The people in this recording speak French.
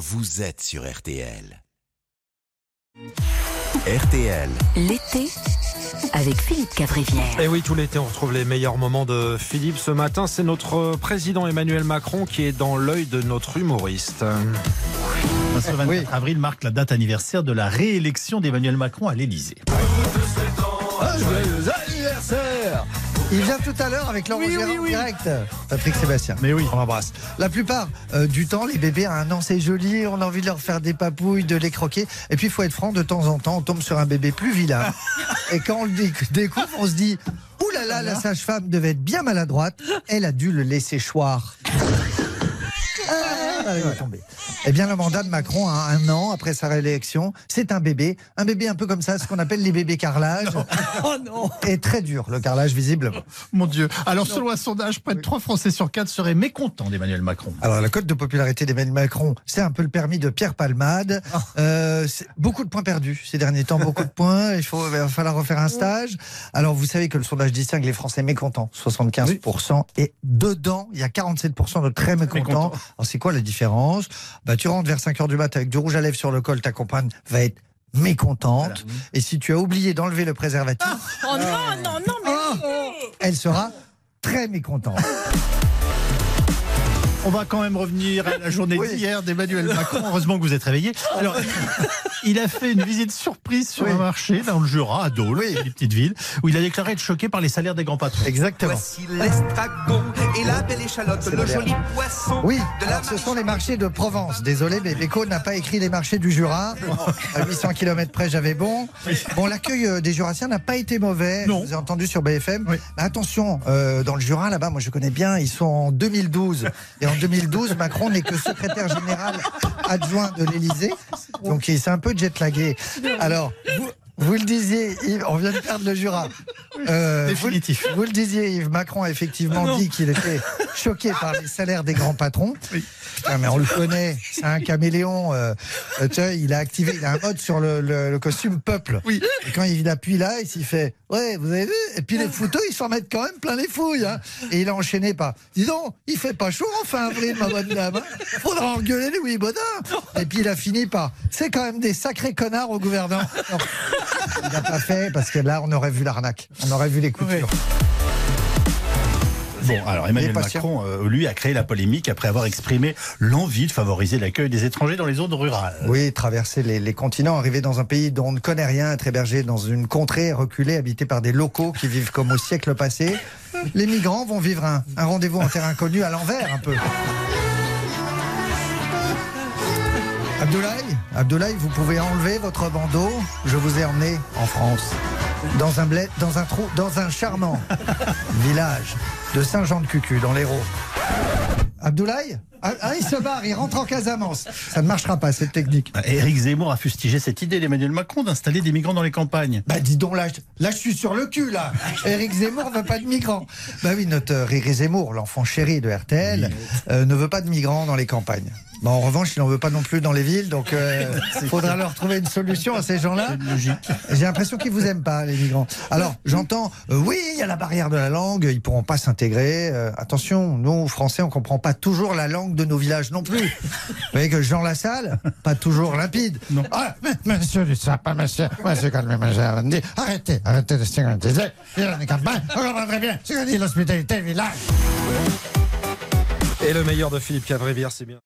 vous êtes sur RTL. RTL. L'été avec Philippe Cavrivière. Et oui, tout l'été, on retrouve les meilleurs moments de Philippe. Ce matin, c'est notre président Emmanuel Macron qui est dans l'œil de notre humoriste. Ce 24 avril marque la date anniversaire de la réélection d'Emmanuel Macron à l'Élysée. anniversaire Il vient tout à l'heure avec Laurent Oui, Gérard oui, oui. direct. Patrick Sébastien. Mais oui. On l'embrasse. La plupart euh, du temps, les bébés à un an, c'est joli. On a envie de leur faire des papouilles, de les croquer. Et puis, il faut être franc, de temps en temps, on tombe sur un bébé plus vilain. Et quand on le dé- découvre, on se dit Ouh là là, la sage-femme devait être bien maladroite. Elle a dû le laisser choir. Ah, elle va tomber. Eh bien, le mandat de Macron a un an après sa réélection. C'est un bébé. Un bébé un peu comme ça, ce qu'on appelle les bébés carrelage. Oh non Et très dur, le carrelage, visiblement. Mon Dieu. Alors, selon un sondage, près de 3 Français sur 4 seraient mécontents d'Emmanuel Macron. Alors, la cote de popularité d'Emmanuel Macron, c'est un peu le permis de Pierre Palmade. Euh, c'est beaucoup de points perdus ces derniers temps, beaucoup de points. Il, faut, il va falloir refaire un stage. Alors, vous savez que le sondage distingue les Français mécontents, 75%, et dedans, il y a 47% de très mécontents. Mécontents. Alors, c'est quoi la différence? Bah, Tu rentres vers 5 heures du mat avec du rouge à lèvres sur le col, ta compagne va être mécontente. Et si tu as oublié d'enlever le préservatif, Oh non, non, non, mais Ah elle sera très mécontente. On va quand même revenir à la journée Oui. d'hier d'Emmanuel Macron. Heureusement que vous êtes réveillés. Alors, il a fait une visite surprise sur Oui. un marché dans le Jura, à Dole, Oui. une petite ville, où il a déclaré être choqué par les salaires des grands patrons. Exactement. Voici l'estragon et la belle échalote, C'est le joli poisson Oui, de la alors ce sont les marchés de Provence. Désolé, mais Beko n'a pas écrit les marchés du Jura. À 800 km près, j'avais bon. Bon, l'accueil euh, des Jurassiens n'a pas été mauvais. Non. Je vous ai entendu sur BFM. Oui. Mais attention, euh, dans le Jura, là-bas, moi je connais bien, ils sont en 2012. Et en 2012, Macron n'est que secrétaire général adjoint de l'Élysée. Donc il s'est un peu jet-lagué. Alors, vous, vous le disiez, Yves, on vient de perdre le Jura. Euh, Définitif. vous le disiez, Yves, Macron a effectivement dit qu'il était choqué par les salaires des grands patrons. Putain, mais on le connaît, c'est un caméléon. euh, euh, tu vois, il a activé, il a un mode sur le, le- le costume peuple. Oui. Et quand il appuie là, il s'y fait Ouais, vous avez vu? Et puis les photos, ils s'en mettent quand même plein les fouilles. hein. Et il a enchaîné par Dis donc, il fait pas chaud en fin avril, ma bonne dame. hein. Faudra engueuler Louis Baudin. Et puis il a fini par C'est quand même des sacrés connards au gouvernement. Non, il n'a pas fait parce que là, on aurait vu l'arnaque. On aurait vu les coutures. Bon, alors Emmanuel. Macron, euh, lui, a créé la polémique après avoir exprimé l'envie de favoriser l'accueil des étrangers dans les zones rurales. Oui, traverser les, les continents, arriver dans un pays dont on ne connaît rien, être hébergé dans une contrée reculée, habitée par des locaux qui vivent comme au siècle passé. Les migrants vont vivre un, un rendez-vous en terre inconnue à l'envers un peu. Abdoulaye, Abdoulaye, vous pouvez enlever votre bandeau. Je vous ai emmené en France. Dans un bled, dans un trou, dans un charmant village de Saint-Jean-de-Cucu, dans l'Hérault. Abdoulaye ah, ah, il se barre, il rentre en Casamance. Ça ne marchera pas, cette technique. Éric Zemmour a fustigé cette idée d'Emmanuel Macron d'installer des migrants dans les campagnes. Bah dis donc, là, je- là je suis sur le cul, là. Éric Zemmour veut pas de migrants. Bah oui, notre euh, Éric Zemmour, l'enfant chéri de RTL, euh, ne veut pas de migrants dans les campagnes. Bah, en revanche, il n'en veut pas non plus dans les villes, donc il faudra leur trouver une solution à ces gens-là. J'ai l'impression qu'ils vous aiment pas, les migrants. Alors, j'entends, euh, oui, il y a la barrière de la langue, ils pourront pas s'intégrer. Euh, attention, nous, Français, on comprend pas toujours la langue de nos villages non plus. Vous voyez que Jean Lassalle, pas toujours limpide. Non. Ah, mais- monsieur du sapin, monsieur, monsieur, calmez, monsieur, arrêtez, arrêtez de stigmatiser. Il en est campagne, on comprend très bien ce que dit l'hospitalité village. Et le meilleur de Philippe Cavrivière, c'est bien.